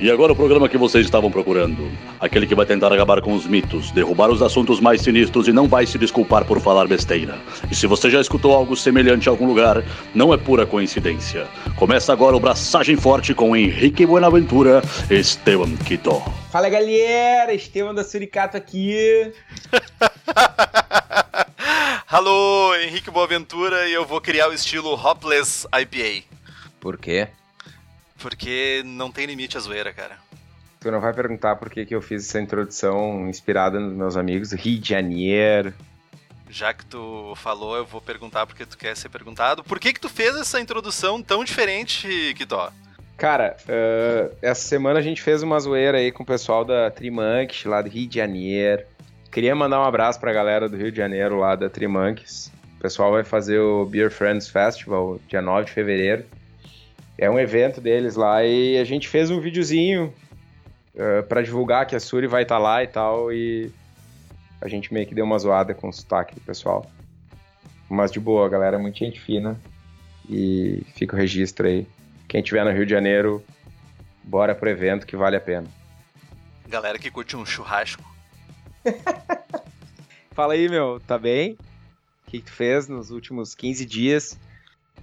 E agora o programa que vocês estavam procurando. Aquele que vai tentar acabar com os mitos, derrubar os assuntos mais sinistros e não vai se desculpar por falar besteira. E se você já escutou algo semelhante em algum lugar, não é pura coincidência. Começa agora o Braçagem Forte com Henrique Buenaventura e Esteban Quito. Fala galera, Esteban da Suricato aqui. Alô, Henrique Boaventura e eu vou criar o estilo Hopless IPA. Por quê? Porque não tem limite a zoeira, cara. Tu não vai perguntar por que, que eu fiz essa introdução inspirada nos meus amigos do Rio de Janeiro. Já que tu falou, eu vou perguntar porque tu quer ser perguntado. Por que que tu fez essa introdução tão diferente, Kitó? Cara, uh, essa semana a gente fez uma zoeira aí com o pessoal da Trimanx, lá do Rio de Janeiro. Queria mandar um abraço pra galera do Rio de Janeiro, lá da Trimanx. O pessoal vai fazer o Beer Friends Festival, dia 9 de fevereiro. É um evento deles lá e a gente fez um videozinho uh, para divulgar que a Suri vai estar tá lá e tal. E a gente meio que deu uma zoada com o sotaque do pessoal. Mas de boa, galera, é muito gente fina. E fica o registro aí. Quem tiver no Rio de Janeiro, bora pro evento que vale a pena. Galera que curte um churrasco. Fala aí, meu, tá bem? O que, que tu fez nos últimos 15 dias?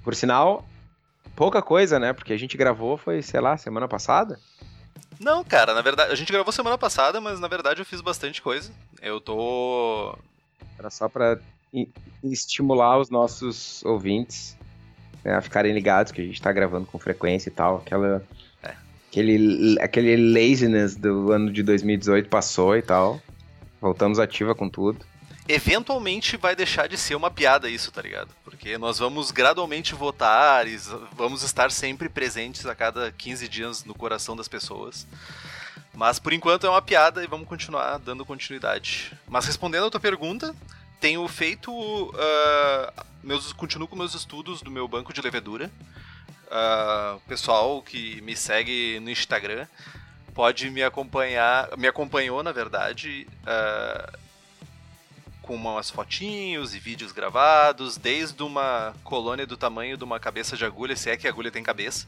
Por sinal, pouca coisa, né? Porque a gente gravou foi, sei lá, semana passada? Não, cara, na verdade, a gente gravou semana passada, mas na verdade eu fiz bastante coisa. Eu tô. Era só pra estimular os nossos ouvintes né, a ficarem ligados que a gente tá gravando com frequência e tal. Aquela. É. Aquele, aquele laziness do ano de 2018 passou e tal. Voltamos ativa com tudo eventualmente vai deixar de ser uma piada isso, tá ligado? Porque nós vamos gradualmente votar e vamos estar sempre presentes a cada 15 dias no coração das pessoas. Mas por enquanto é uma piada e vamos continuar dando continuidade. Mas respondendo a tua pergunta, tenho feito. Uh, meus, continuo com meus estudos do meu banco de levedura. Uh, pessoal que me segue no Instagram pode me acompanhar. Me acompanhou, na verdade. Uh, com umas fotinhos e vídeos gravados, desde uma colônia do tamanho de uma cabeça de agulha, se é que a agulha tem cabeça,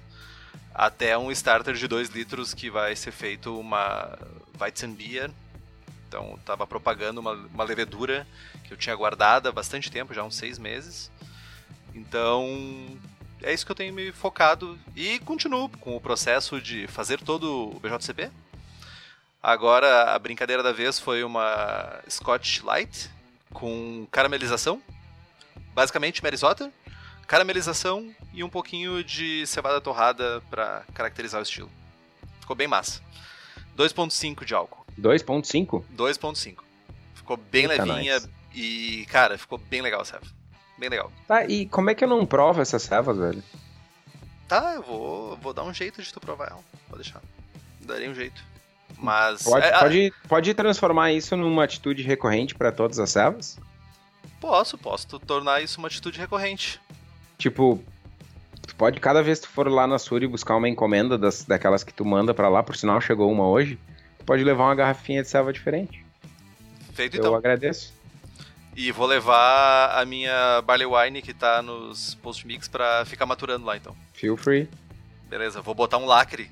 até um starter de 2 litros que vai ser feito uma Weizenbier. Então estava propagando uma, uma levedura que eu tinha guardada há bastante tempo, já uns seis meses. Então é isso que eu tenho me focado e continuo com o processo de fazer todo o BJCP. Agora a brincadeira da vez foi uma Scotch Light, com caramelização, basicamente Merisotter, caramelização e um pouquinho de cevada torrada para caracterizar o estilo. Ficou bem massa. 2.5 de álcool. 2.5? 2.5. Ficou bem Eita levinha nice. e, cara, ficou bem legal a ceva. Bem legal. Tá, e como é que eu não provo essas cevas, velho? Tá, eu vou, vou dar um jeito de tu provar ela. Vou deixar. Darei um jeito. Mas. Pode, é, pode, pode transformar isso numa atitude recorrente para todas as servas? Posso, posso tornar isso uma atitude recorrente. Tipo, tu pode, cada vez que tu for lá na Suri buscar uma encomenda das, daquelas que tu manda para lá, por sinal chegou uma hoje, tu pode levar uma garrafinha de serva diferente. Feito Eu então. Eu agradeço. E vou levar a minha Barley Wine que tá nos post mix pra ficar maturando lá então. Feel free. Beleza, vou botar um lacre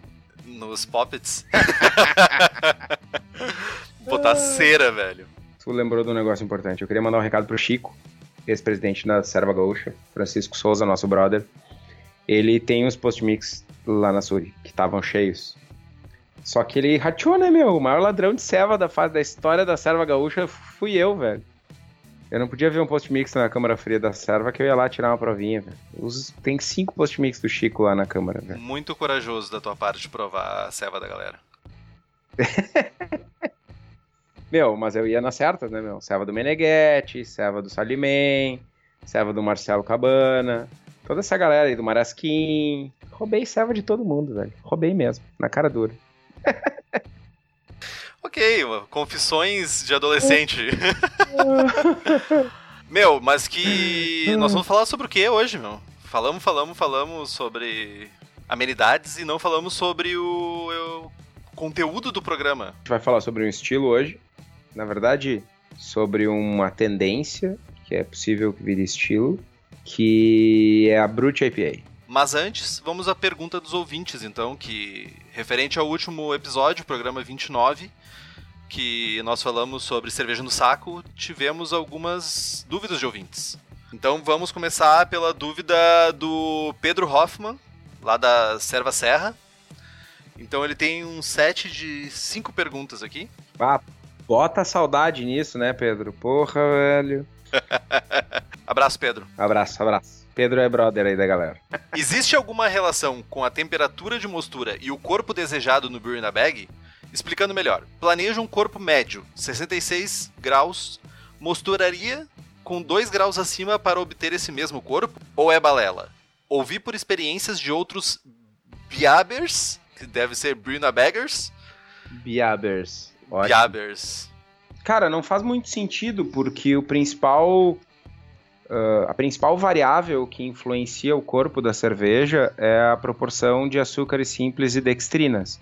nos poppets. Botar cera, velho. Tu lembrou de um negócio importante. Eu queria mandar um recado pro Chico, ex-presidente da Serva Gaúcha, Francisco Souza, nosso brother. Ele tem uns post-mix lá na Suri, que estavam cheios. Só que ele rateou, né, meu? O maior ladrão de serva da, da história da Serva Gaúcha fui eu, velho. Eu não podia ver um post-mix na câmara fria da serva que eu ia lá tirar uma provinha, velho. Tem cinco post-mix do Chico lá na câmara, velho. Muito corajoso da tua parte de provar a serva da galera. meu, mas eu ia na certa, né, meu? Serva do Meneghetti, serva do Salimem, serva do Marcelo Cabana, toda essa galera aí do Marasquim. Roubei serva de todo mundo, velho. Roubei mesmo, na cara dura. Ok, confissões de adolescente. meu, mas que. Nós vamos falar sobre o que hoje, meu? Falamos, falamos, falamos sobre amenidades e não falamos sobre o, o conteúdo do programa. A gente vai falar sobre um estilo hoje. Na verdade, sobre uma tendência que é possível que vire estilo, que é a Brute IPA. Mas antes, vamos à pergunta dos ouvintes, então, que referente ao último episódio, programa 29, que nós falamos sobre cerveja no saco, tivemos algumas dúvidas de ouvintes. Então vamos começar pela dúvida do Pedro Hoffman, lá da Serva Serra. Então ele tem um set de cinco perguntas aqui. Ah, bota saudade nisso, né, Pedro? Porra, velho. abraço, Pedro. Abraço, abraço. Pedro é brother aí da galera. Existe alguma relação com a temperatura de mostura e o corpo desejado no Brew in a Bag? Explicando melhor, planeja um corpo médio, 66 graus, mosturaria com 2 graus acima para obter esse mesmo corpo? Ou é balela? Ouvi por experiências de outros Biabers, que deve ser Bruna Baggers. Biabers. Biabers. Cara, não faz muito sentido, porque o principal. Uh, a principal variável que influencia o corpo da cerveja é a proporção de açúcares simples e dextrinas.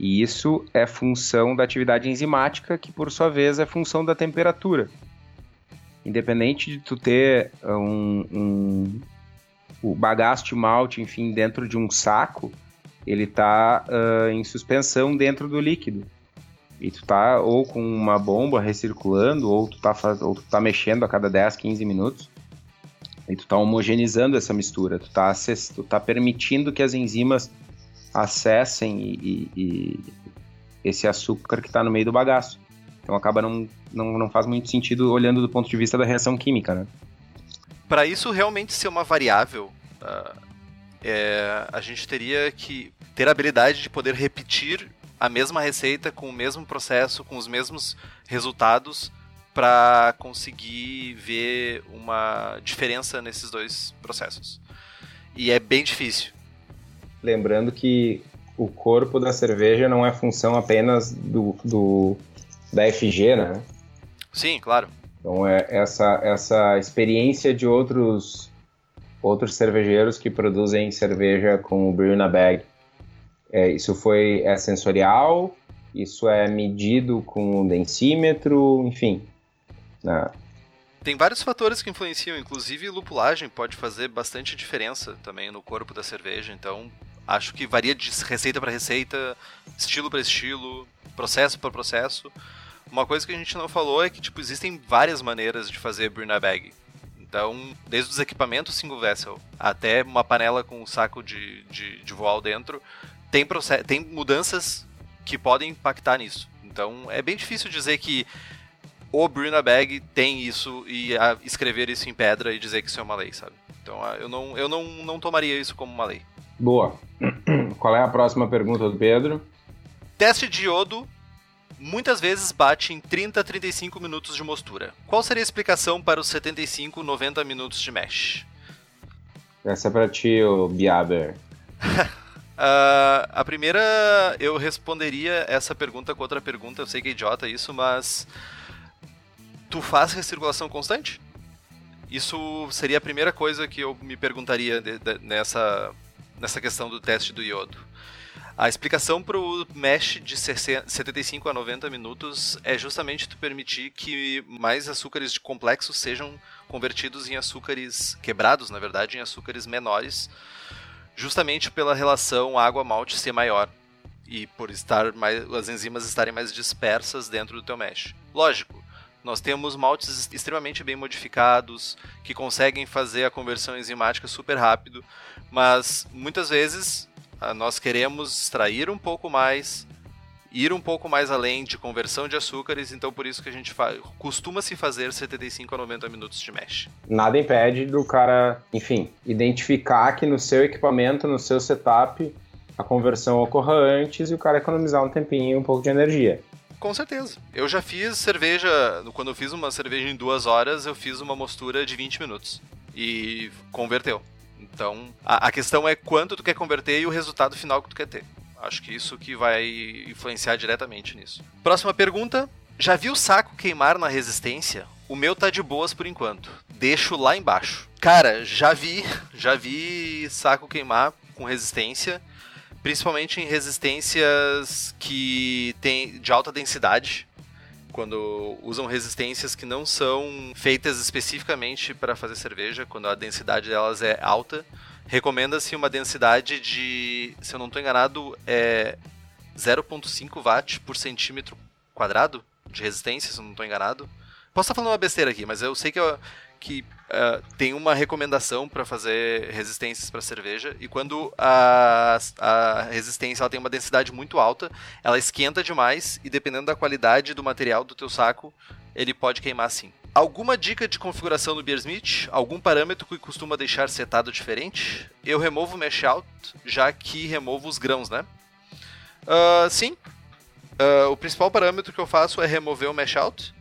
E isso é função da atividade enzimática, que por sua vez é função da temperatura independente de tu ter uh, um, um o bagaço de malte, enfim, dentro de um saco, ele tá uh, em suspensão dentro do líquido. E tu tá ou com uma bomba recirculando, ou tu tá, ou tu tá mexendo a cada 10, 15 minutos. E tu tá homogeneizando essa mistura. Tu tá, tu tá permitindo que as enzimas acessem e, e, e esse açúcar que está no meio do bagaço. Então acaba não, não, não faz muito sentido olhando do ponto de vista da reação química, né? Para isso realmente ser uma variável, uh, é, a gente teria que ter a habilidade de poder repetir a mesma receita com o mesmo processo, com os mesmos resultados, para conseguir ver uma diferença nesses dois processos. E é bem difícil. Lembrando que o corpo da cerveja não é função apenas do, do da FG, né? Sim, claro. Então é essa essa experiência de outros outros cervejeiros que produzem cerveja com o brew na bag. É, isso foi é sensorial, isso é medido com o densímetro, enfim. Né? Tem vários fatores que influenciam, inclusive lupulagem pode fazer bastante diferença também no corpo da cerveja, então acho que varia de receita para receita, estilo para estilo, processo para processo. Uma coisa que a gente não falou é que tipo existem várias maneiras de fazer Burn Bag. Então, desde os equipamentos single vessel até uma panela com um saco de, de, de voal dentro, tem, tem mudanças que podem impactar nisso. Então, é bem difícil dizer que o Bruna Bag tem isso e escrever isso em pedra e dizer que isso é uma lei, sabe? Então, eu não, eu não, não tomaria isso como uma lei. Boa. Qual é a próxima pergunta do Pedro? Teste de iodo muitas vezes bate em 30 a 35 minutos de mostura. Qual seria a explicação para os 75 90 minutos de mesh? Essa é para ti, o Biaber. Uh, a primeira, eu responderia essa pergunta com outra pergunta. Eu sei que é idiota isso, mas. Tu faz recirculação constante? Isso seria a primeira coisa que eu me perguntaria de, de, nessa, nessa questão do teste do iodo. A explicação para o mesh de 75 a 90 minutos é justamente tu permitir que mais açúcares complexos sejam convertidos em açúcares quebrados, na verdade, em açúcares menores, justamente pela relação água-malte ser maior e por estar mais, as enzimas estarem mais dispersas dentro do teu mesh. Lógico, nós temos maltes extremamente bem modificados que conseguem fazer a conversão enzimática super rápido, mas muitas vezes ah, nós queremos extrair um pouco mais, ir um pouco mais além de conversão de açúcares, então por isso que a gente costuma se fazer 75 a 90 minutos de mesh. Nada impede do cara, enfim, identificar que no seu equipamento, no seu setup, a conversão ocorra antes e o cara economizar um tempinho e um pouco de energia. Com certeza. Eu já fiz cerveja, quando eu fiz uma cerveja em duas horas, eu fiz uma mostura de 20 minutos. E converteu. Então, a, a questão é quanto tu quer converter e o resultado final que tu quer ter. Acho que isso que vai influenciar diretamente nisso. Próxima pergunta. Já viu o saco queimar na resistência? O meu tá de boas por enquanto. Deixo lá embaixo. Cara, já vi, já vi saco queimar com resistência, principalmente em resistências que tem de alta densidade quando usam resistências que não são feitas especificamente para fazer cerveja, quando a densidade delas é alta, recomenda-se uma densidade de, se eu não estou enganado, é 0.5 watt por centímetro quadrado de resistência, se eu não estou enganado. Posso estar falando uma besteira aqui, mas eu sei que, eu, que uh, tem uma recomendação para fazer resistências para cerveja e quando a, a resistência ela tem uma densidade muito alta, ela esquenta demais e dependendo da qualidade do material do teu saco, ele pode queimar sim. Alguma dica de configuração no Beersmith? Algum parâmetro que costuma deixar setado diferente? Eu removo o mesh out, já que removo os grãos, né? Uh, sim. Uh, o principal parâmetro que eu faço é remover o mesh out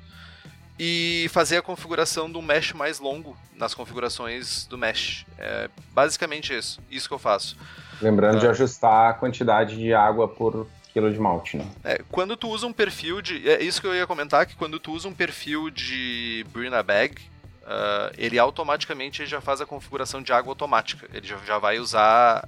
e fazer a configuração do mesh mais longo nas configurações do mesh. É basicamente isso, isso que eu faço. Lembrando de ajustar a quantidade de água por quilo de malte, né? É, quando tu usa um perfil de. É isso que eu ia comentar, que quando tu usa um perfil de Brina Bag, uh, ele automaticamente já faz a configuração de água automática. Ele já, já vai usar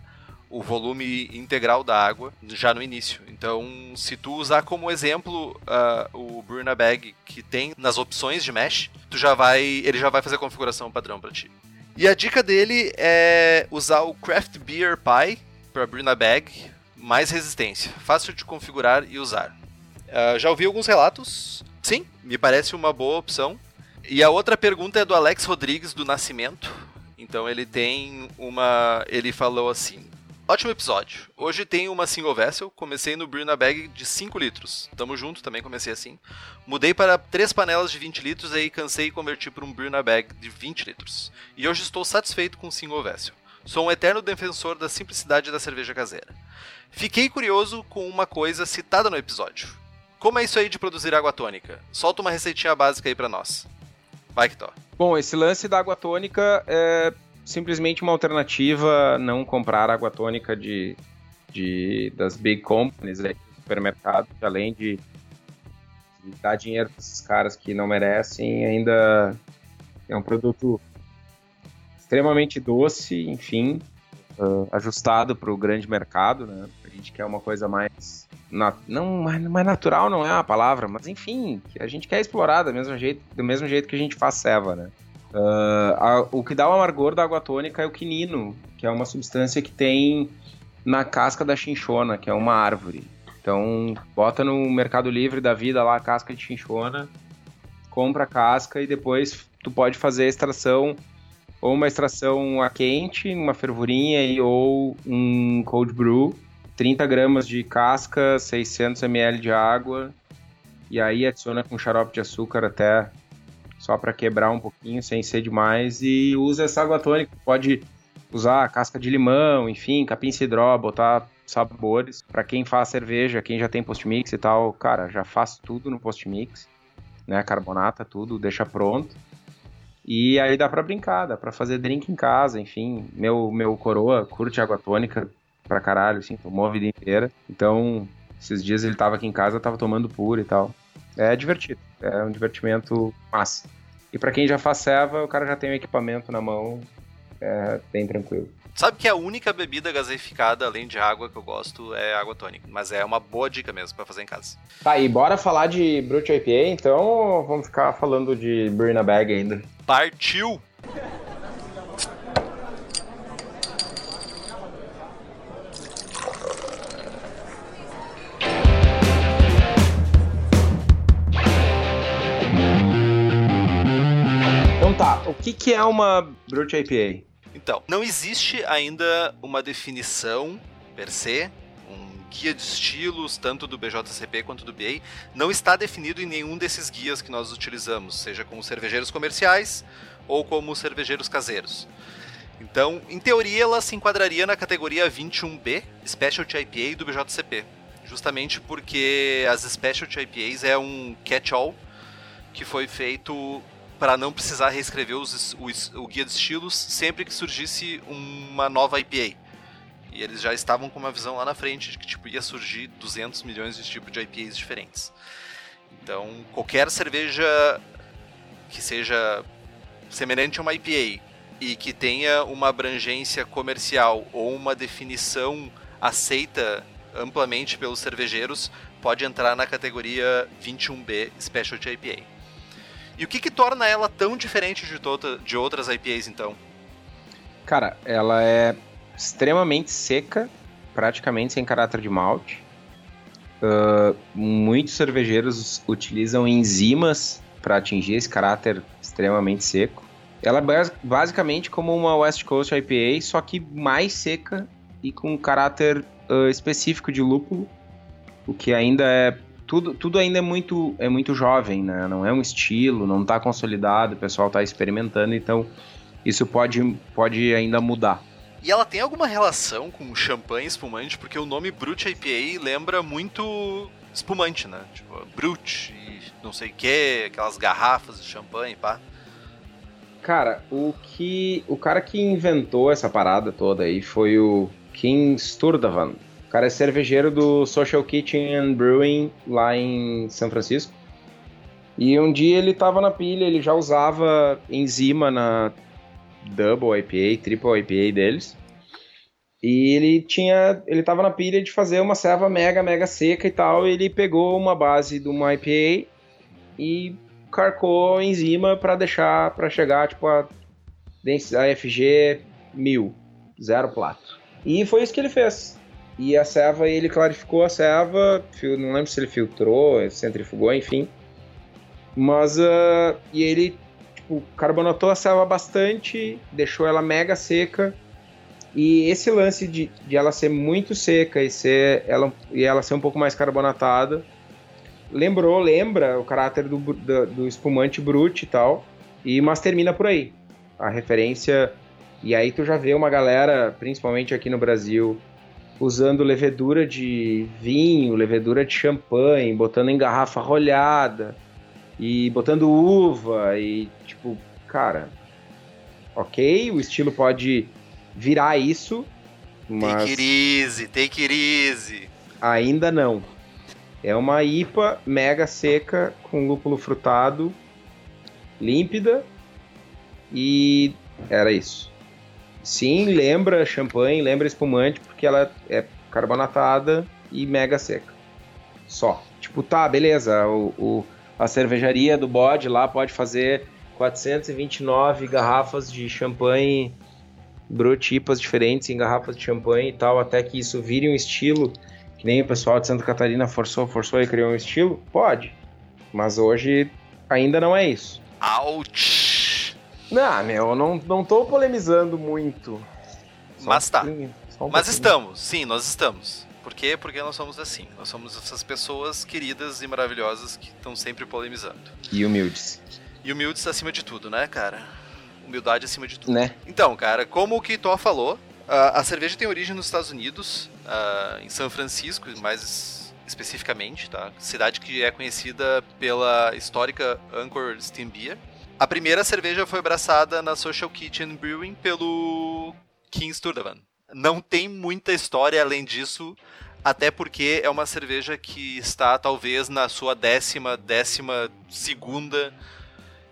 o volume integral da água já no início. Então, se tu usar como exemplo uh, o Bruna Bag que tem nas opções de mesh, tu já vai, ele já vai fazer a configuração padrão para ti. E a dica dele é usar o Craft Beer Pie para Bruna Bag mais resistência, fácil de configurar e usar. Uh, já ouvi alguns relatos, sim, me parece uma boa opção. E a outra pergunta é do Alex Rodrigues do Nascimento. Então ele tem uma. Ele falou assim: Ótimo episódio. Hoje tem uma single vessel. Comecei no Bruna Bag de 5 litros. Tamo junto, também comecei assim. Mudei para três panelas de 20 litros e cansei e converti para um Bruna Bag de 20 litros. E hoje estou satisfeito com single vessel. Sou um eterno defensor da simplicidade da cerveja caseira. Fiquei curioso com uma coisa citada no episódio. Como é isso aí de produzir água tônica? Solta uma receitinha básica aí para nós. Vai, Kitó. Bom, esse lance da água tônica é simplesmente uma alternativa não comprar água tônica de, de das big companies do supermercado, que além de, de dar dinheiro para esses caras que não merecem, ainda é um produto extremamente doce, enfim, uh, ajustado para o grande mercado, né? A gente quer uma coisa mais. Na, não, mais natural não é a palavra, mas enfim, a gente quer explorar do mesmo jeito, do mesmo jeito que a gente faz ceva, né? Uh, a, o que dá o amargor da água tônica é o quinino, que é uma substância que tem na casca da chinchona, que é uma árvore. Então, bota no Mercado Livre da vida lá a casca de chinchona, compra a casca e depois tu pode fazer a extração ou uma extração a quente, uma fervurinha e, ou um cold brew, 30 gramas de casca, 600 ml de água e aí adiciona com xarope de açúcar até só para quebrar um pouquinho sem ser demais e usa essa água tônica. Pode usar casca de limão, enfim, capim cidró, botar sabores. Para quem faz cerveja, quem já tem post-mix e tal, cara, já faz tudo no post-mix, né? Carbonata, tudo, deixa pronto. E aí dá para brincar, dá pra fazer drink em casa, enfim. Meu, meu coroa curte água tônica pra caralho, assim, tomou a vida inteira. Então, esses dias ele tava aqui em casa, tava tomando puro e tal. É divertido, é um divertimento massa. E para quem já faz ceva, o cara já tem o equipamento na mão, é bem tranquilo. Sabe que a única bebida gaseificada, além de água, que eu gosto é água tônica. Mas é uma boa dica mesmo para fazer em casa. Tá, e bora falar de Brute IPA, então vamos ficar falando de Brina Bag ainda. Partiu! Que, que é uma Brute IPA? Então, não existe ainda uma definição per se, um guia de estilos, tanto do BJCP quanto do BA, não está definido em nenhum desses guias que nós utilizamos, seja como cervejeiros comerciais ou como cervejeiros caseiros. Então, em teoria, ela se enquadraria na categoria 21B, Specialty IPA do BJCP, justamente porque as Specialty IPAs é um catch-all que foi feito para não precisar reescrever os, o, o, guia de estilos sempre que surgisse uma nova IPA. E eles já estavam com uma visão lá na frente de que tipo, ia surgir 200 milhões de tipos de IPAs diferentes. Então, qualquer cerveja que seja semelhante a uma IPA e que tenha uma abrangência comercial ou uma definição aceita amplamente pelos cervejeiros pode entrar na categoria 21B Specialty IPA. E o que, que torna ela tão diferente de, tota, de outras IPAs, então? Cara, ela é extremamente seca, praticamente sem caráter de malte. Uh, muitos cervejeiros utilizam enzimas para atingir esse caráter extremamente seco. Ela é basicamente como uma West Coast IPA, só que mais seca e com caráter uh, específico de lúpulo, o que ainda é tudo, tudo ainda é muito é muito jovem, né? Não é um estilo, não está consolidado, o pessoal está experimentando, então isso pode pode ainda mudar. E ela tem alguma relação com champanhe espumante? Porque o nome Brut IPA lembra muito espumante, né? Tipo, Brut e não sei o que, aquelas garrafas de champanhe, pá. Cara, o que. O cara que inventou essa parada toda aí foi o Kim Sturdavan. Cara é cervejeiro do Social Kitchen and Brewing lá em São Francisco. E um dia ele tava na pilha, ele já usava enzima na Double IPA, Triple IPA deles. E ele tinha. Ele tava na pilha de fazer uma serva mega, mega seca e tal. E ele pegou uma base de uma IPA e carcou enzima para deixar para chegar tipo a, a FG 1000, zero plato. E foi isso que ele fez. E a serva, ele clarificou a serva, não lembro se ele filtrou, centrifugou, enfim. Mas, uh, e ele, tipo, carbonatou a serva bastante, deixou ela mega seca. E esse lance de, de ela ser muito seca e, ser, ela, e ela ser um pouco mais carbonatada, lembrou, lembra o caráter do, do, do espumante brute e tal, e, mas termina por aí. A referência. E aí tu já vê uma galera, principalmente aqui no Brasil, usando levedura de vinho, levedura de champanhe, botando em garrafa rolhada e botando uva e tipo, cara, ok, o estilo pode virar isso, mas take it easy, take it easy. Ainda não. É uma IPA mega seca com lúpulo frutado, límpida e era isso. Sim, lembra champanhe, lembra espumante porque ela é carbonatada e mega seca. Só. Tipo, tá, beleza, o, o a cervejaria do bode lá pode fazer 429 garrafas de champanhe brotipas diferentes em garrafas de champanhe e tal, até que isso vire um estilo que nem o pessoal de Santa Catarina forçou, forçou e criou um estilo? Pode. Mas hoje ainda não é isso. Ouch! Não, meu, eu não, não tô polemizando muito. Só Mas tá. Um Mas estamos, sim, nós estamos. Por quê? Porque nós somos assim. Nós somos essas pessoas queridas e maravilhosas que estão sempre polemizando. E humildes. E humildes acima de tudo, né, cara? Humildade acima de tudo. Né? Então, cara, como o Kitó falou, a cerveja tem origem nos Estados Unidos, em São Francisco, mais especificamente, tá? Cidade que é conhecida pela histórica Anchor Steam Beer. A primeira cerveja foi abraçada na Social Kitchen Brewing pelo King Sturtevant. Não tem muita história além disso, até porque é uma cerveja que está talvez na sua décima, décima segunda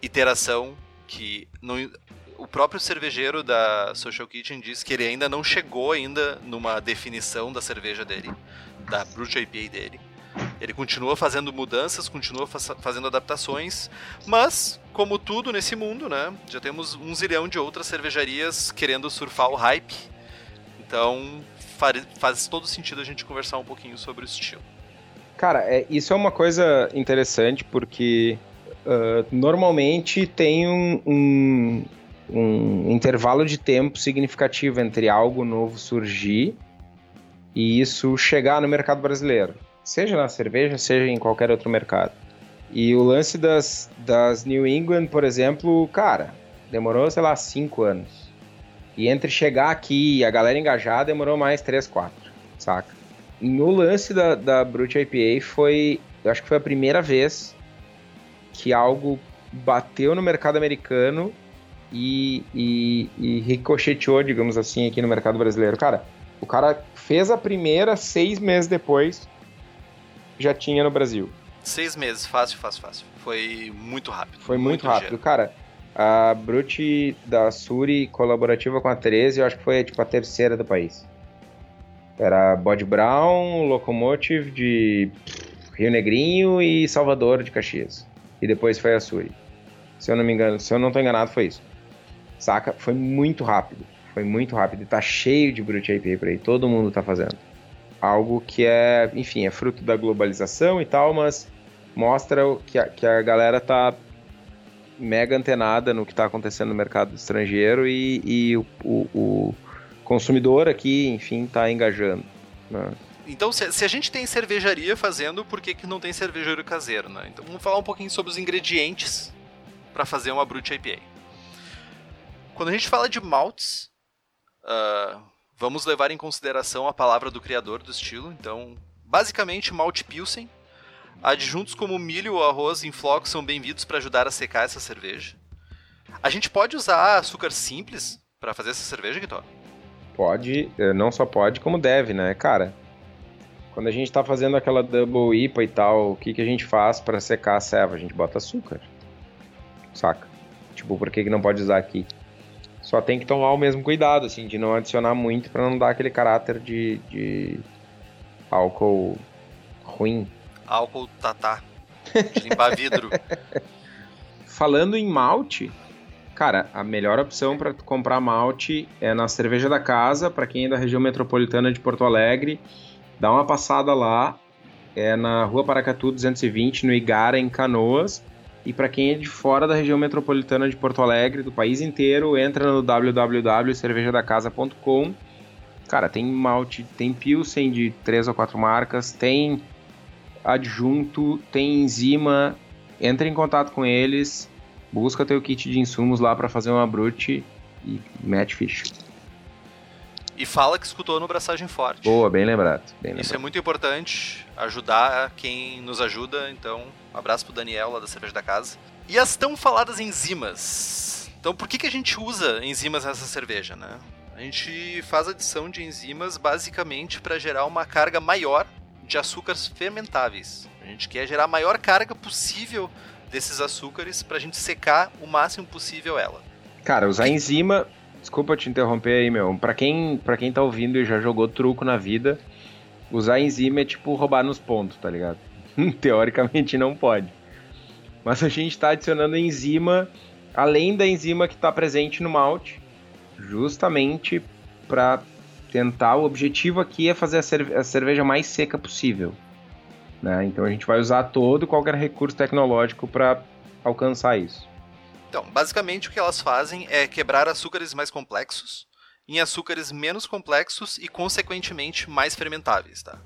iteração, que não, o próprio cervejeiro da Social Kitchen diz que ele ainda não chegou ainda numa definição da cerveja dele, da Brut IPA dele. Ele continua fazendo mudanças, continua fazendo adaptações, mas, como tudo nesse mundo, né, já temos um zilhão de outras cervejarias querendo surfar o hype. Então, faz todo sentido a gente conversar um pouquinho sobre o estilo. Cara, é, isso é uma coisa interessante porque uh, normalmente tem um, um, um intervalo de tempo significativo entre algo novo surgir e isso chegar no mercado brasileiro, seja na cerveja, seja em qualquer outro mercado. E o lance das, das New England, por exemplo, cara, demorou, sei lá, cinco anos. E entre chegar aqui e a galera engajar, demorou mais três, quatro, saca? No lance da, da Brute IPA foi, eu acho que foi a primeira vez que algo bateu no mercado americano e, e, e ricocheteou, digamos assim, aqui no mercado brasileiro. Cara, o cara fez a primeira, seis meses depois, já tinha no Brasil. Seis meses, fácil, fácil, fácil. Foi muito rápido. Foi muito, muito rápido. Cara, a Brute da Suri colaborativa com a 13, eu acho que foi tipo a terceira do país. Era Bode Brown, Locomotive de Rio Negrinho e Salvador de Caxias. E depois foi a Suri. Se eu não me engano, se eu não estou enganado, foi isso. Saca? Foi muito rápido. Foi muito rápido e tá cheio de Brute IPA por aí, todo mundo tá fazendo. Algo que é, enfim, é fruto da globalização e tal, mas mostra que a, que a galera tá mega antenada no que está acontecendo no mercado estrangeiro e, e o, o, o, consumidor aqui, enfim, está engajando. Né? Então, se, se, a gente tem cervejaria fazendo, por que, que não tem cervejeiro caseiro? Né? Então, vamos falar um pouquinho sobre os ingredientes para fazer uma Brute IPA. Quando a gente fala de maltes, uh, vamos levar em consideração a palavra do criador do estilo. Então, basicamente, malte Pilsen, Adjuntos como milho ou arroz em flocos são bem-vindos para ajudar a secar essa cerveja. A gente pode usar açúcar simples para fazer essa cerveja, Guitor? Pode, eh, não só pode, como deve, né, cara? Quando a gente tá fazendo aquela double IPA e tal, o que, que a gente faz para secar a ceva? A gente bota açúcar. Saca? Tipo, por que, que não pode usar aqui? Só tem que tomar o mesmo cuidado, assim, de não adicionar muito para não dar aquele caráter de, de álcool ruim, álcool tatá. De limpar vidro. Falando em malte, cara, a melhor opção para comprar malte é na Cerveja da Casa, para quem é da região metropolitana de Porto Alegre, dá uma passada lá, é na Rua Paracatu 220, no Igara, em Canoas. E para quem é de fora da região metropolitana de Porto Alegre, do país inteiro, entra no www.cervejadacasa.com. Cara, tem malte, tem Pilsen de três ou quatro marcas, tem adjunto, tem enzima, entra em contato com eles, busca teu kit de insumos lá para fazer uma brute e mete ficha. E fala que escutou no Braçagem Forte. Boa, bem lembrado. Bem Isso é muito importante, ajudar quem nos ajuda. Então, um abraço pro Daniel lá da Cerveja da Casa. E as tão faladas enzimas. Então, por que, que a gente usa enzimas nessa cerveja, né? A gente faz adição de enzimas basicamente para gerar uma carga maior de açúcares fermentáveis. A gente quer gerar a maior carga possível desses açúcares para a gente secar o máximo possível ela. Cara, usar enzima, desculpa te interromper aí, meu, para quem, pra quem tá ouvindo e já jogou truco na vida, usar enzima é tipo roubar nos pontos, tá ligado? Teoricamente não pode. Mas a gente está adicionando enzima além da enzima que está presente no malte, justamente para tentar, o objetivo aqui é fazer a, cerve a cerveja mais seca possível. Né? Então a gente vai usar todo qualquer recurso tecnológico para alcançar isso. Então, basicamente o que elas fazem é quebrar açúcares mais complexos em açúcares menos complexos e, consequentemente, mais fermentáveis. Tá?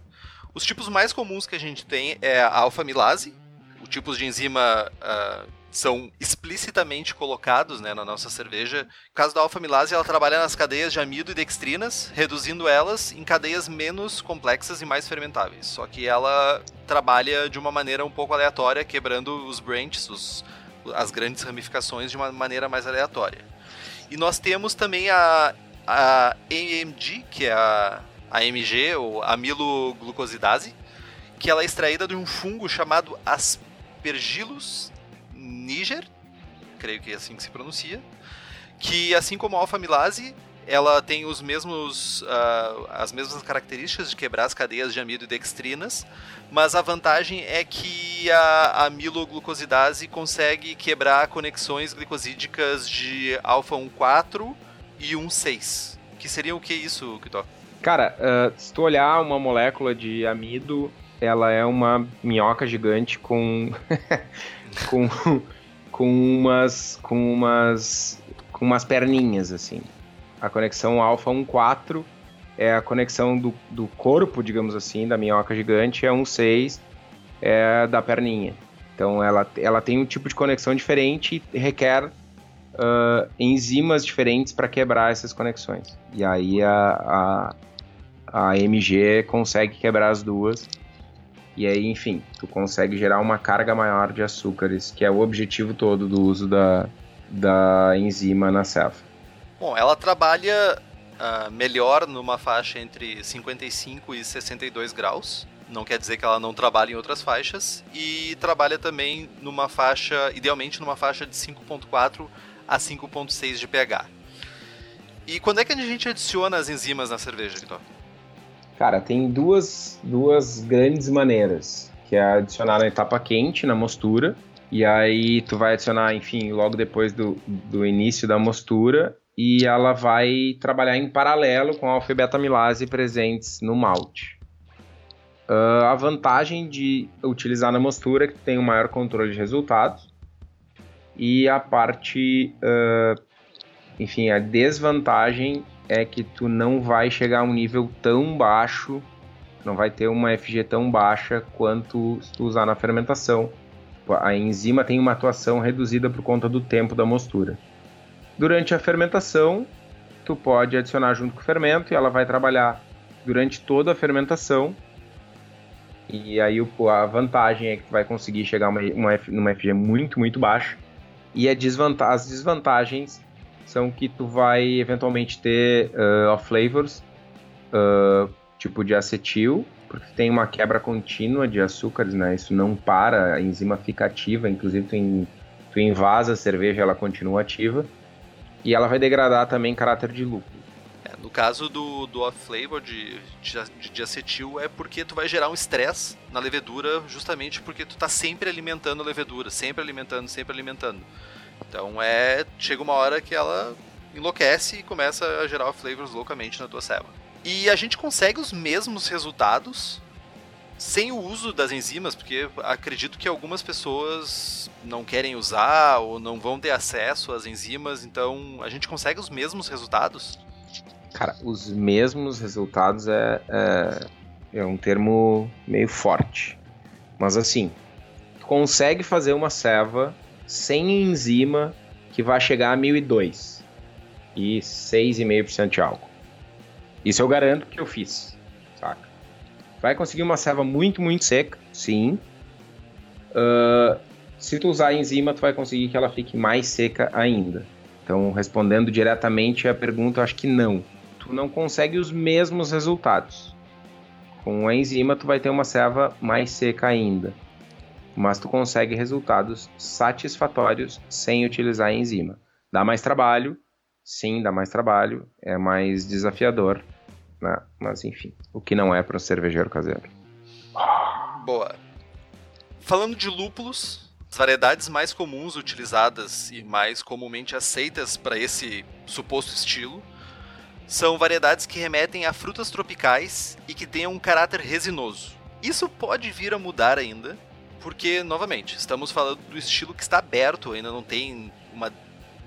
Os tipos mais comuns que a gente tem é a alfa-milase, o tipo de enzima uh, são explicitamente colocados né, na nossa cerveja. No caso da alfa-milase, ela trabalha nas cadeias de amido e dextrinas, reduzindo elas em cadeias menos complexas e mais fermentáveis. Só que ela trabalha de uma maneira um pouco aleatória, quebrando os branches, os, as grandes ramificações, de uma maneira mais aleatória. E nós temos também a, a AMG, que é a AMG, ou amiloglucosidase, que ela é extraída de um fungo chamado Aspergillus Niger, creio que é assim que se pronuncia, que assim como a alfa-milase, ela tem os mesmos, uh, as mesmas características de quebrar as cadeias de amido e dextrinas, mas a vantagem é que a amiloglucosidase consegue quebrar conexões glicosídicas de alfa 1,4 e 1,6. Que seria o que isso, Kitó? Cara, uh, se tu olhar uma molécula de amido, ela é uma minhoca gigante com com, com umas com umas com umas perninhas assim. A conexão alfa 1.4 é a conexão do, do corpo, digamos assim, da minhoca gigante, é 1.6 é da perninha. Então ela, ela tem um tipo de conexão diferente e requer uh, enzimas diferentes para quebrar essas conexões. E aí a, a, a MG consegue quebrar as duas e aí, enfim, tu consegue gerar uma carga maior de açúcares, que é o objetivo todo do uso da, da enzima na selva. Bom, ela trabalha uh, melhor numa faixa entre 55 e 62 graus. Não quer dizer que ela não trabalhe em outras faixas. E trabalha também numa faixa, idealmente numa faixa de 5.4 a 5.6 de pH. E quando é que a gente adiciona as enzimas na cerveja, Vitor? Cara, tem duas, duas grandes maneiras, que é adicionar na etapa quente, na mostura, e aí tu vai adicionar, enfim, logo depois do, do início da mostura, e ela vai trabalhar em paralelo com a alfa-beta-amilase presentes no malte. Uh, a vantagem de utilizar na mostura é que tem um maior controle de resultados e a parte, uh, enfim, a desvantagem é que tu não vai chegar a um nível tão baixo, não vai ter uma FG tão baixa quanto se tu usar na fermentação. A enzima tem uma atuação reduzida por conta do tempo da mostura. Durante a fermentação, tu pode adicionar junto com o fermento e ela vai trabalhar durante toda a fermentação. E aí a vantagem é que tu vai conseguir chegar uma, uma, numa FG muito, muito baixa. E as desvantagens são que tu vai eventualmente ter uh, off flavors, uh, tipo de acetil, porque tem uma quebra contínua de açúcares, né? Isso não para, a enzima fica ativa, inclusive tu, in, tu invasa a cerveja, ela continua ativa. E ela vai degradar também caráter de lúpulo. É, no caso do, do off-flavor de, de, de, acetil, é porque tu vai gerar um estresse na levedura, justamente porque tu tá sempre alimentando a levedura, sempre alimentando, sempre alimentando. Então é. Chega uma hora que ela enlouquece e começa a gerar off-flavors loucamente na tua célula. E a gente consegue os mesmos resultados sem o uso das enzimas, porque acredito que algumas pessoas não querem usar ou não vão ter acesso às enzimas, então a gente consegue os mesmos resultados? Cara, os mesmos resultados é, é, é um termo meio forte. Mas assim, consegue fazer uma ceva sem enzima que vai chegar a 1002 e 6,5% de álcool. Isso eu garanto que eu fiz? Vai conseguir uma ceva muito, muito seca, sim. Uh, se tu usar a enzima, tu vai conseguir que ela fique mais seca ainda. Então, respondendo diretamente a pergunta, acho que não. Tu não consegue os mesmos resultados. Com a enzima, tu vai ter uma ceva mais seca ainda. Mas tu consegue resultados satisfatórios sem utilizar a enzima. Dá mais trabalho, sim, dá mais trabalho, é mais desafiador, né? Mas enfim, o que não é para um cervejeiro caseiro. Boa. Falando de lúpulos, as variedades mais comuns utilizadas e mais comumente aceitas para esse suposto estilo são variedades que remetem a frutas tropicais e que tenham um caráter resinoso. Isso pode vir a mudar ainda, porque, novamente, estamos falando do estilo que está aberto, ainda não tem uma,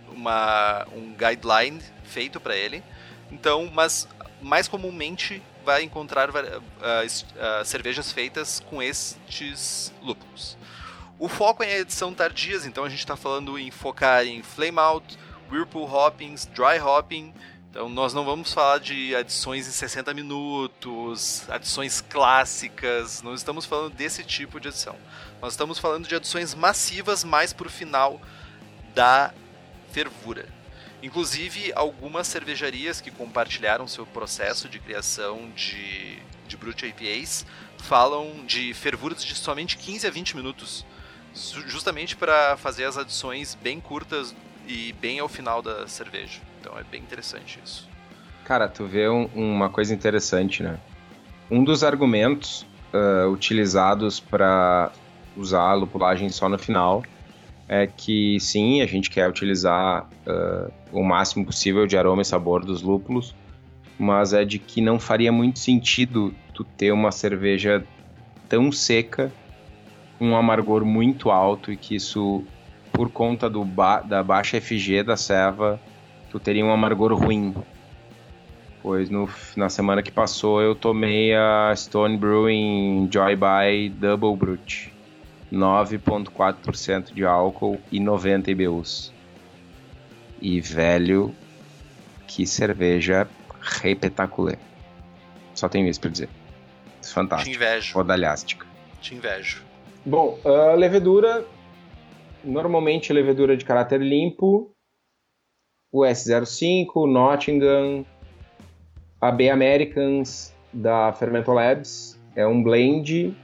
uma um guideline feito para ele. Então, mas mais comumente vai encontrar uh, uh, cervejas feitas com estes lúpulos. O foco é em edição tardias, então a gente está falando em focar em flame out, whirlpool hoppings, dry hopping. Então nós não vamos falar de adições em 60 minutos, adições clássicas, não estamos falando desse tipo de adição. Nós estamos falando de adições massivas mais para o final da fervura. Inclusive, algumas cervejarias que compartilharam seu processo de criação de, de Brut IPAs falam de fervuras de somente 15 a 20 minutos, justamente para fazer as adições bem curtas e bem ao final da cerveja. Então é bem interessante isso. Cara, tu vê um, uma coisa interessante, né? Um dos argumentos uh, utilizados para usar a lupulagem só no final é que sim, a gente quer utilizar uh, o máximo possível de aroma e sabor dos lúpulos, mas é de que não faria muito sentido tu ter uma cerveja tão seca, um amargor muito alto e que isso, por conta do ba da baixa FG da ceva, tu teria um amargor ruim. Pois no, na semana que passou eu tomei a Stone Brewing Joy by Double Brut 9,4% de álcool e 90 IBUs. E velho, que cerveja repetaculê. Só tenho isso pra dizer. Fantástico. Te invejo. Rodalhástica. Te invejo. Bom, a levedura, normalmente levedura de caráter limpo, o S05, Nottingham, a B Americans da Fermento Labs, é um blend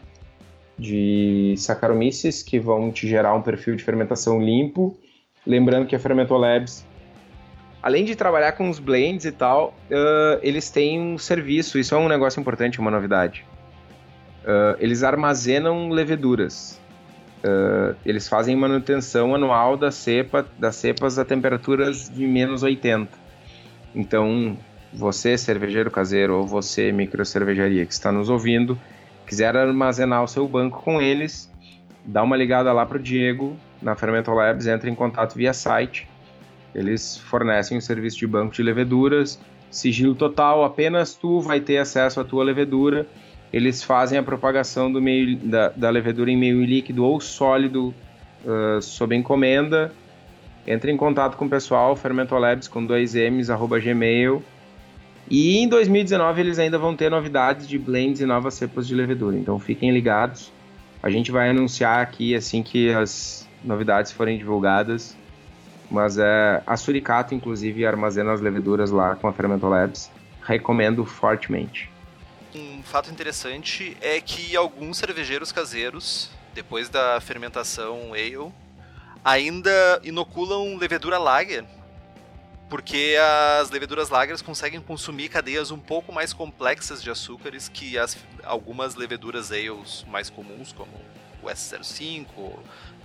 de Saccharomyces que vão te gerar um perfil de fermentação limpo. Lembrando que a Fermento Labs, além de trabalhar com os blends e tal, uh, eles têm um serviço, isso é um negócio importante, uma novidade. Uh, eles armazenam leveduras. Uh, eles fazem manutenção anual da cepa, das cepas a temperaturas de menos 80. Então, você, cervejeiro caseiro, ou você, micro cervejaria que está nos ouvindo, quiser armazenar o seu banco com eles, dá uma ligada lá para o Diego, na Fermento Labs, entre em contato via site. Eles fornecem o um serviço de banco de leveduras, sigilo total, apenas tu vai ter acesso à tua levedura. Eles fazem a propagação do meio, da, da levedura em meio líquido ou sólido uh, sob encomenda. Entre em contato com o pessoal, fermentolabs com 2ms, arroba gmail. E em 2019 eles ainda vão ter novidades de blends e novas cepas de levedura. Então fiquem ligados. A gente vai anunciar aqui assim que as novidades forem divulgadas. Mas é, a Suricato, inclusive, armazena as leveduras lá com a Fermento Labs. Recomendo fortemente. Um fato interessante é que alguns cervejeiros caseiros, depois da fermentação ale, ainda inoculam levedura lager, porque as leveduras lagers conseguem consumir cadeias um pouco mais complexas de açúcares que as, algumas leveduras ales mais comuns, como o S05,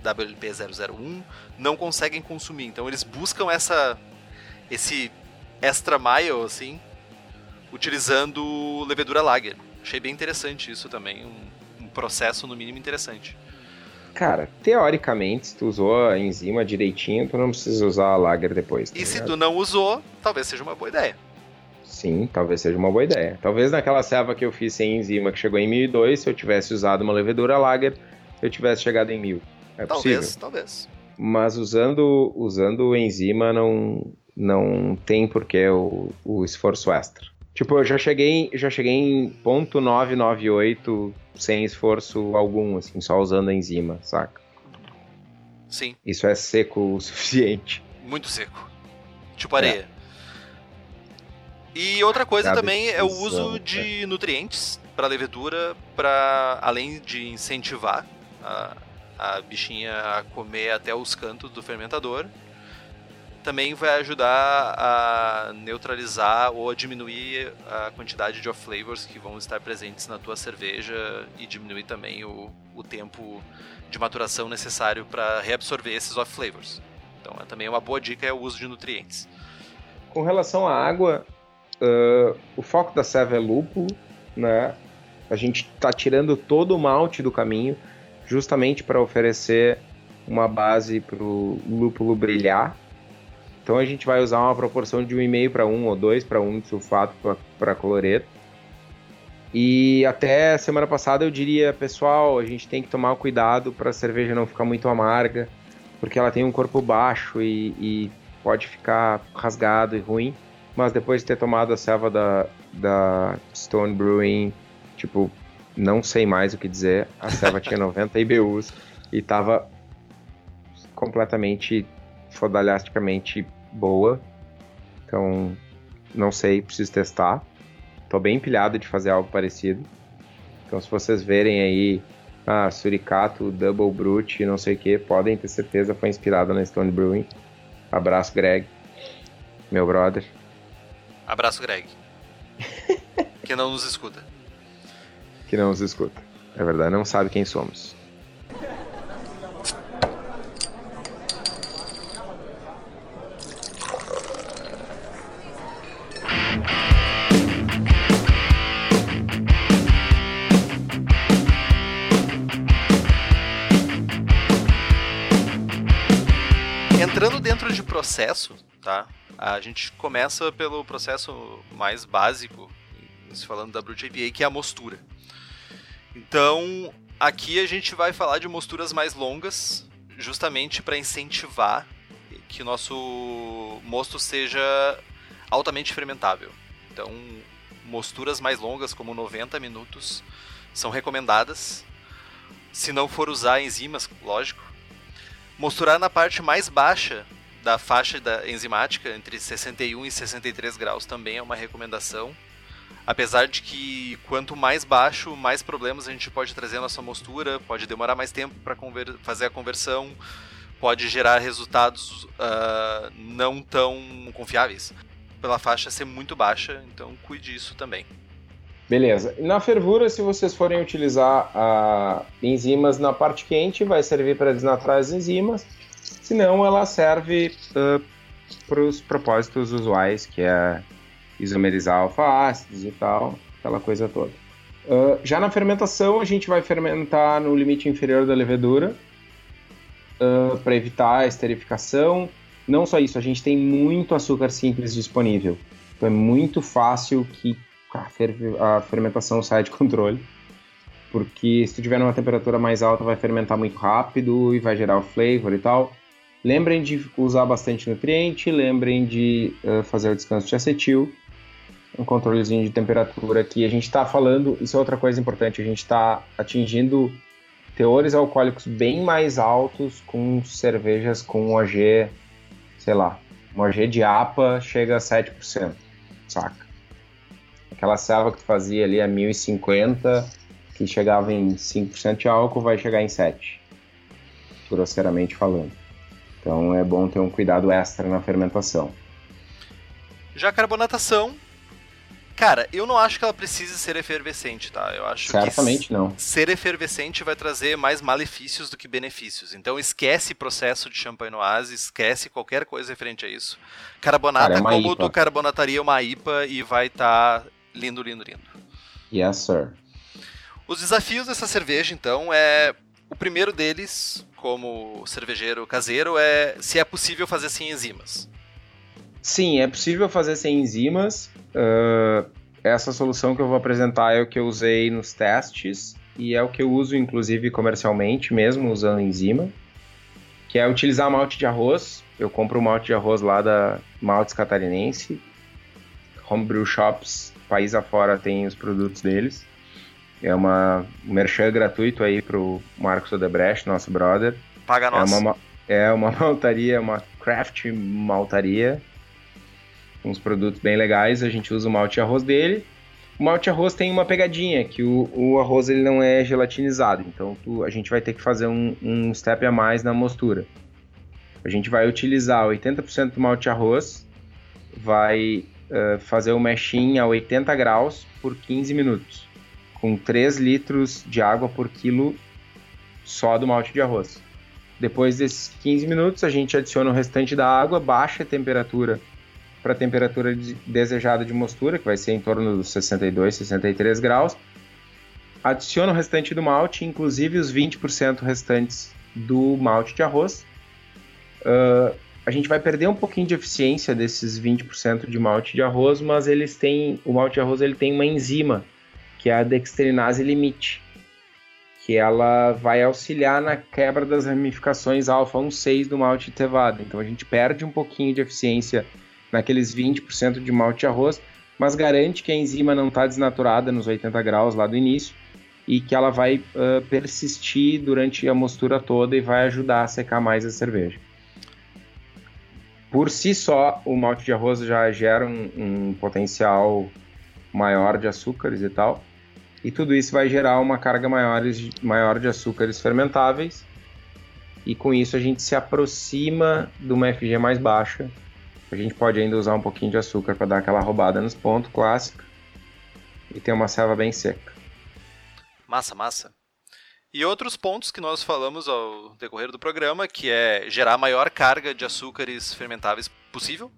WLP001 não conseguem consumir. Então eles buscam essa esse extra mile assim, utilizando levedura lager. Achei bem interessante isso também, um, um processo no mínimo interessante. Cara, teoricamente, se tu usou a enzima direitinho, tu não precisa usar a lager depois. Tá e ligado? se tu não usou, talvez seja uma boa ideia. Sim, talvez seja uma boa ideia. Talvez naquela serva que eu fiz sem enzima, que chegou em 1002, se eu tivesse usado uma levedura lager, eu tivesse chegado em 1000. É talvez, possível. talvez. Mas usando, usando enzima não, não tem porquê o, o esforço extra. Tipo, eu já cheguei, já cheguei em ponto .998 sem esforço algum, assim, só usando a enzima, saca? Sim. Isso é seco o suficiente. Muito seco. Tipo areia. É. E outra coisa Cada também é o uso de é. nutrientes para levedura, para além de incentivar a, a bichinha a comer até os cantos do fermentador. Também vai ajudar a neutralizar ou a diminuir a quantidade de off-flavors que vão estar presentes na tua cerveja e diminuir também o, o tempo de maturação necessário para reabsorver esses off-flavors. Então, é também uma boa dica é o uso de nutrientes. Com relação à água, uh, o foco da serva é lúpulo, né? A gente está tirando todo o malte do caminho justamente para oferecer uma base para o lúpulo brilhar. Então a gente vai usar uma proporção de 1,5 para 1 ou 2 para 1 de sulfato para cloreto. E até semana passada eu diria, pessoal, a gente tem que tomar cuidado para a cerveja não ficar muito amarga, porque ela tem um corpo baixo e, e pode ficar rasgado e ruim. Mas depois de ter tomado a selva da, da Stone Brewing, tipo, não sei mais o que dizer. A Seva tinha 90 IBUs e tava completamente fodalhasticamente boa. Então, não sei, preciso testar. Tô bem empilhado de fazer algo parecido. Então, se vocês verem aí, ah, Suricato, Double Brute, não sei o que, podem ter certeza foi inspirado na Stone Brewing. Abraço, Greg, meu brother. Abraço, Greg. que não nos escuta que não nos escuta. É verdade, não sabe quem somos. Processo, tá? A gente começa pelo processo mais básico, falando da IPA, que é a mostura. Então, aqui a gente vai falar de mosturas mais longas, justamente para incentivar que o nosso mosto seja altamente fermentável. Então, mosturas mais longas, como 90 minutos, são recomendadas. Se não for usar enzimas, lógico. Mosturar na parte mais baixa da faixa da enzimática, entre 61 e 63 graus, também é uma recomendação. Apesar de que quanto mais baixo, mais problemas a gente pode trazer na nossa mostura, pode demorar mais tempo para fazer a conversão, pode gerar resultados uh, não tão confiáveis. Pela faixa ser muito baixa, então cuide disso também. Beleza. Na fervura, se vocês forem utilizar uh, enzimas na parte quente, vai servir para desnaturar as enzimas. Se não, ela serve uh, para os propósitos usuais, que é isomerizar alfa-ácidos e tal, aquela coisa toda. Uh, já na fermentação, a gente vai fermentar no limite inferior da levedura uh, para evitar a esterificação. Não só isso, a gente tem muito açúcar simples disponível. Então é muito fácil que a, a fermentação saia de controle. Porque se tu tiver numa temperatura mais alta, vai fermentar muito rápido e vai gerar o flavor e tal. Lembrem de usar bastante nutriente, lembrem de uh, fazer o descanso de acetil, um controlezinho de temperatura que a gente está falando, isso é outra coisa importante, a gente está atingindo teores alcoólicos bem mais altos com cervejas com OG, sei lá, um OG de APA chega a 7%, saca? Aquela selva que tu fazia ali a 1050, que chegava em 5% de álcool, vai chegar em 7, grosseiramente falando. Então é bom ter um cuidado extra na fermentação. Já a carbonatação, cara, eu não acho que ela precise ser efervescente, tá? Eu acho Certamente que não. ser efervescente vai trazer mais malefícios do que benefícios. Então esquece processo de champenoise, esquece qualquer coisa referente a isso. Carbonata Cara, é como IPA. tu carbonataria uma IPA e vai estar tá lindo, lindo, lindo. Yes, sir. Os desafios dessa cerveja, então, é o primeiro deles, como cervejeiro caseiro, é se é possível fazer sem enzimas. Sim, é possível fazer sem enzimas. Uh, essa solução que eu vou apresentar é o que eu usei nos testes e é o que eu uso, inclusive, comercialmente, mesmo usando enzima, que é utilizar malte de arroz. Eu compro o malte de arroz lá da Maltes Catarinense. Homebrew Shops, país afora, tem os produtos deles. É uma um merchan gratuito aí pro Marcos Odebrecht, nosso brother. Paga nós. É uma, é uma maltaria, uma craft maltaria. Uns produtos bem legais, a gente usa o malte arroz dele. O malte arroz tem uma pegadinha, que o, o arroz ele não é gelatinizado, então tu, a gente vai ter que fazer um, um step a mais na mostura. A gente vai utilizar 80% do malte arroz, vai uh, fazer o meshing a 80 graus por 15 minutos com 3 litros de água por quilo só do malte de arroz. Depois desses 15 minutos, a gente adiciona o restante da água, baixa a temperatura para a temperatura de, desejada de mostura, que vai ser em torno dos 62, 63 graus. Adiciona o restante do malte, inclusive os 20% restantes do malte de arroz. Uh, a gente vai perder um pouquinho de eficiência desses 20% de malte de arroz, mas eles têm, o malte de arroz ele tem uma enzima que é a dextrinase limite, que ela vai auxiliar na quebra das ramificações alfa 1,6 do malte de cevada. Então a gente perde um pouquinho de eficiência naqueles 20% de malte de arroz, mas garante que a enzima não está desnaturada nos 80 graus lá do início e que ela vai uh, persistir durante a mostura toda e vai ajudar a secar mais a cerveja. Por si só, o malte de arroz já gera um, um potencial maior de açúcares e tal, e tudo isso vai gerar uma carga maior, maior de açúcares fermentáveis. E com isso a gente se aproxima de uma FG mais baixa. A gente pode ainda usar um pouquinho de açúcar para dar aquela roubada nos pontos clássica. E ter uma selva bem seca. Massa, massa. E outros pontos que nós falamos ao decorrer do programa, que é gerar a maior carga de açúcares fermentáveis possível,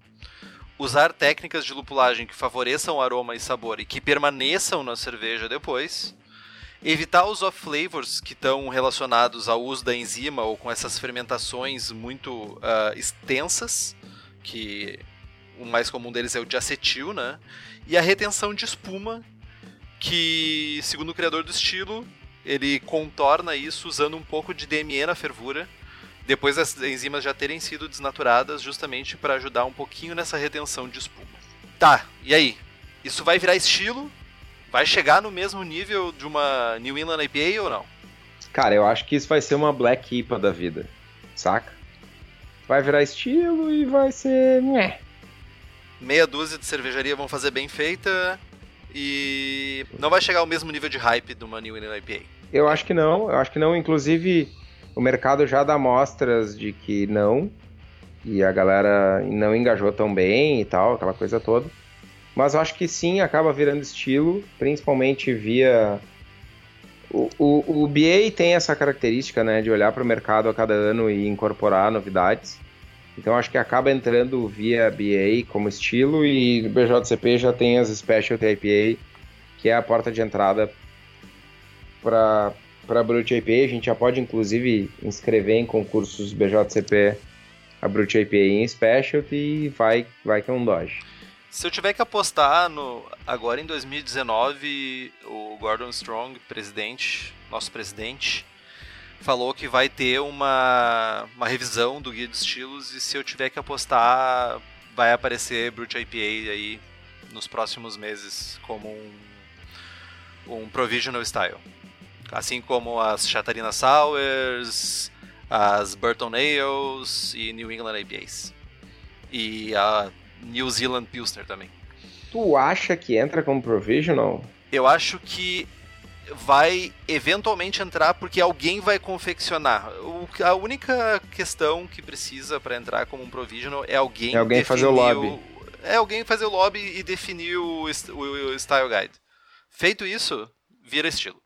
usar técnicas de lupulagem que favoreçam aroma e sabor e que permaneçam na cerveja depois, evitar os off-flavors que estão relacionados ao uso da enzima ou com essas fermentações muito uh, extensas, que o mais comum deles é o diacetil, né? E a retenção de espuma, que, segundo o criador do estilo, ele contorna isso usando um pouco de DME na fervura depois das enzimas já terem sido desnaturadas, justamente para ajudar um pouquinho nessa retenção de espuma. Tá, e aí? Isso vai virar estilo? Vai chegar no mesmo nível de uma New England IPA ou não? Cara, eu acho que isso vai ser uma Black IPA da vida, saca? Vai virar estilo e vai ser. Meia dúzia de cervejaria vão fazer bem feita e não vai chegar ao mesmo nível de hype de uma New England IPA. Eu acho que não, eu acho que não. Inclusive, o mercado já dá mostras de que não, e a galera não engajou tão bem e tal, aquela coisa toda. Mas eu acho que sim, acaba virando estilo, principalmente via. O, o, o BA tem essa característica né, de olhar para o mercado a cada ano e incorporar novidades. Então acho que acaba entrando via BA como estilo e o BJCP já tem as Specialty IPA, que é a porta de entrada para para Brute IPA. A gente já pode inclusive inscrever em concursos BJCP a Brute IPA em Specialty e vai vai que é um Dodge. Se eu tiver que apostar no agora em 2019, o Gordon Strong, presidente, nosso presidente, falou que vai ter uma, uma revisão do guia de estilos e se eu tiver que apostar, vai aparecer Brute IPA aí nos próximos meses como um, um provisional style. Assim como as Chatarina Sours, as Burton Ales e New England IPAs. E a New Zealand Pilsner também. Tu acha que entra como provisional? Eu acho que vai eventualmente entrar porque alguém vai confeccionar. O, a única questão que precisa para entrar como um provisional é alguém, é alguém fazer o lobby. É alguém fazer o lobby e definir o, o, o style guide. Feito isso, vira estilo.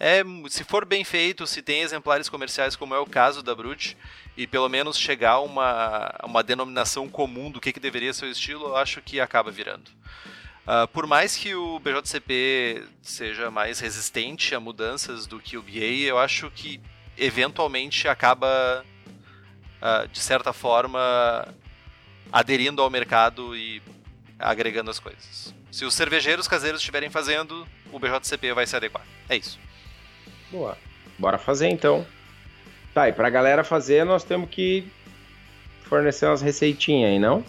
É, se for bem feito, se tem exemplares comerciais, como é o caso da Brute, e pelo menos chegar a uma, uma denominação comum do que, que deveria ser o estilo, eu acho que acaba virando. Uh, por mais que o BJCP seja mais resistente a mudanças do que o BA, eu acho que eventualmente acaba, uh, de certa forma, aderindo ao mercado e agregando as coisas. Se os cervejeiros caseiros estiverem fazendo, o BJCP vai se adequar. É isso. Boa. Bora fazer então. Tá, e pra galera fazer, nós temos que fornecer umas receitinhas aí, não?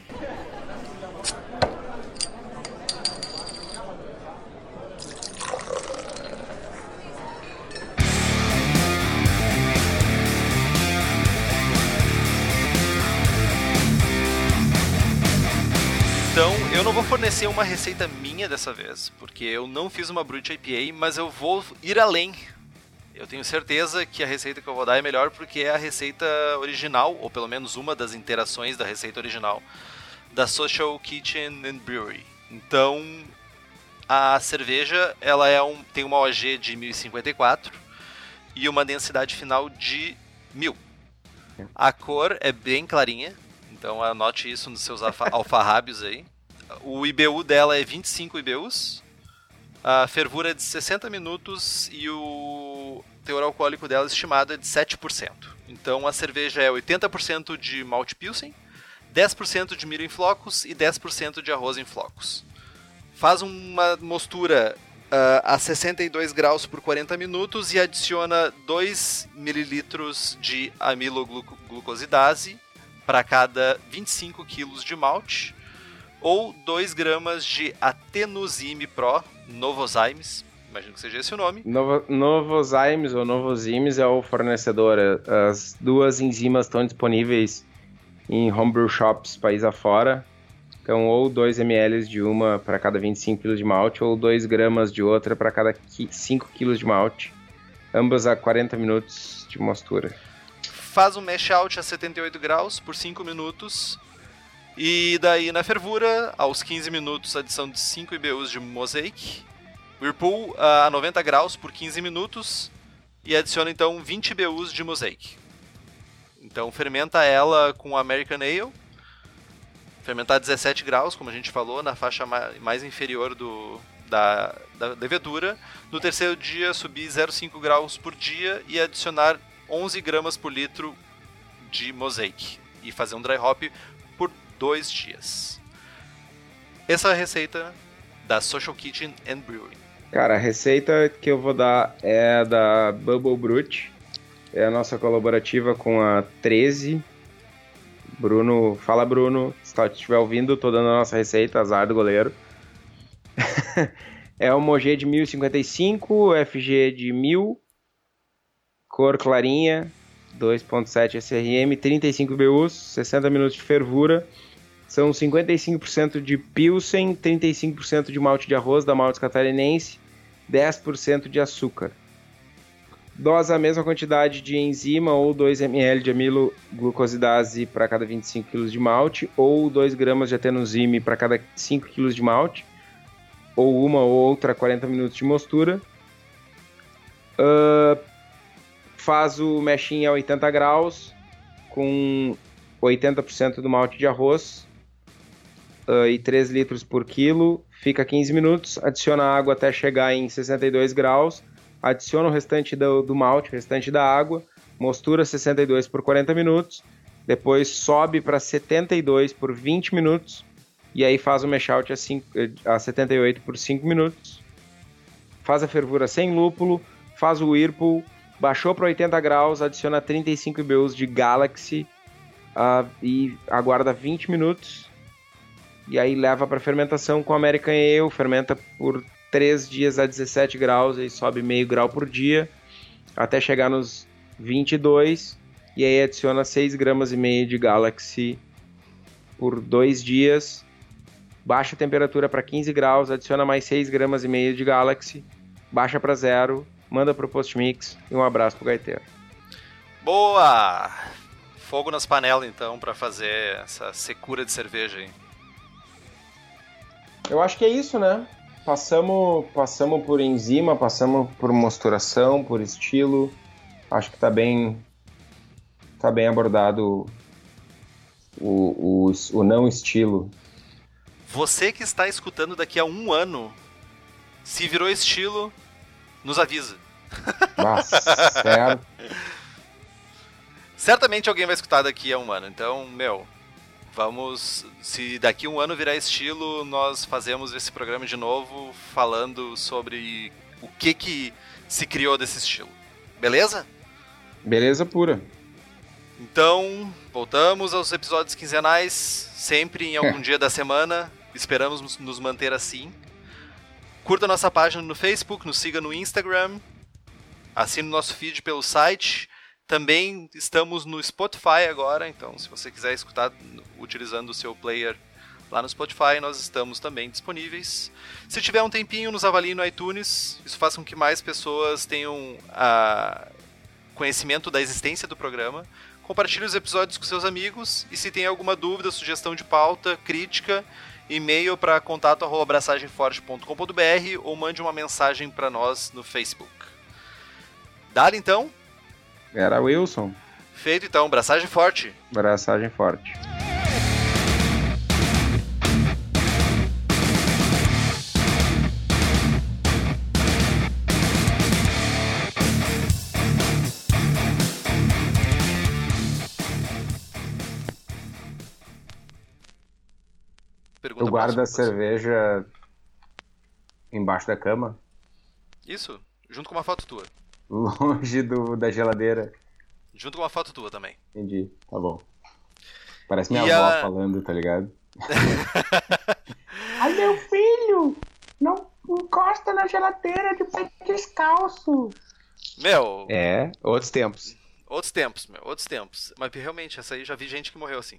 Então, eu não vou fornecer uma receita minha dessa vez, porque eu não fiz uma Brute IPA, mas eu vou ir além eu tenho certeza que a receita que eu vou dar é melhor porque é a receita original, ou pelo menos uma das interações da receita original, da Social Kitchen and Brewery. Então, a cerveja ela é um, tem uma OG de 1054 e uma densidade final de 1000. A cor é bem clarinha, então anote isso nos seus alfarrábios aí. O IBU dela é 25 IBUs, a fervura é de 60 minutos e o teor alcoólico dela estimado é de 7%. Então a cerveja é 80% de malte pilsen, 10% de milho em flocos e 10% de arroz em flocos. Faz uma mostura uh, a 62 graus por 40 minutos e adiciona 2 ml de amiloglucosidase para cada 25 kg de malte ou 2 gramas de atenosime pro Novozymes, imagino que seja esse o nome. Novo, Novozymes ou Novozymes é o fornecedor. As duas enzimas estão disponíveis em homebrew shops país afora. Então, ou 2 ml de uma para cada 25 kg de malte, ou 2 gramas de outra para cada 5 kg de malte. Ambas a 40 minutos de mostura. Faz um mash out a 78 graus por 5 minutos. E daí na fervura, aos 15 minutos, adição de 5 IBUs de Mosaic Whirlpool a 90 graus por 15 minutos e adiciona então 20 BUs de Mosaic. Então fermenta ela com American Ale, fermentar a 17 graus, como a gente falou, na faixa mais inferior do, da, da levedura. No terceiro dia, subir 0,5 graus por dia e adicionar 11 gramas por litro de Mosaic. E fazer um dry hop por dois dias. Essa é a receita da Social Kitchen and Brewing. Cara, a receita que eu vou dar é da Bubble Brute. É a nossa colaborativa com a 13. Bruno, fala Bruno, se tu estiver ouvindo, tô dando a nossa receita, azar do goleiro. é uma OG de 1055, FG de 1000, cor clarinha, 2.7 SRM, 35 BUs, 60 minutos de fervura. São 55% de Pilsen, 35% de malte de arroz da malte catarinense, 10% de açúcar. Dosa a mesma quantidade de enzima ou 2 ml de amiloglucosidase para cada 25 kg de malte, ou 2 gramas de atenosime para cada 5 kg de malte, ou uma ou outra 40 minutos de mostura. Uh, faz o mexinho a 80 graus com 80% do malte de arroz uh, e 3 litros por quilo, fica 15 minutos, adiciona água até chegar em 62 graus, adiciona o restante do, do malte, o restante da água, mostura 62 por 40 minutos, depois sobe para 72 por 20 minutos e aí faz o mashout a, a 78 por 5 minutos, faz a fervura sem lúpulo, faz o whirlpool, baixou para 80 graus, adiciona 35 IBUs de Galaxy uh, e aguarda 20 minutos e aí leva para fermentação com American Ale, fermenta por 3 dias a 17 graus e sobe meio grau por dia até chegar nos 22 e aí adiciona 6 gramas e meio de Galaxy por 2 dias baixa a temperatura para 15 graus, adiciona mais 6 gramas e meio de Galaxy, baixa para zero, manda pro Post Mix e um abraço pro gaiteiro. Boa! Fogo nas panelas então para fazer essa secura de cerveja aí. Eu acho que é isso, né? Passamos, passamos por enzima, passamos por mosturação, por estilo. Acho que tá bem tá bem abordado o, o, o não estilo. Você que está escutando daqui a um ano, se virou estilo, nos avisa. Nossa, certo. Certamente alguém vai escutar daqui a um ano. Então, meu, vamos. Se daqui a um ano virar estilo, nós fazemos esse programa de novo falando sobre o que que se criou desse estilo. Beleza? Beleza pura. Então, voltamos aos episódios quinzenais, sempre em algum dia da semana. Esperamos nos manter assim. Curta nossa página no Facebook, nos siga no Instagram, assine o nosso feed pelo site. Também estamos no Spotify agora, então se você quiser escutar utilizando o seu player lá no Spotify, nós estamos também disponíveis. Se tiver um tempinho, nos avalie no iTunes. Isso faz com que mais pessoas tenham a conhecimento da existência do programa. Compartilhe os episódios com seus amigos e se tem alguma dúvida, sugestão de pauta, crítica, e-mail para contato@abraçagemforte.com.br ou mande uma mensagem para nós no Facebook. Dado então? Era Wilson. Feito então, abraçagem forte. Abraçagem forte. Pergunta Tu guarda a cerveja embaixo da cama, Isso, junto com uma foto tua. Longe do, da geladeira. Junto com uma foto tua também. Entendi, tá bom. Parece minha E avó a- falando, tá ligado? Ai, meu filho, não encosta na geladeira de pé descalço. Meu, É, outros tempos. outros tempos, meu, outros tempos. Mas realmente, essa aí já vi gente que morreu assim.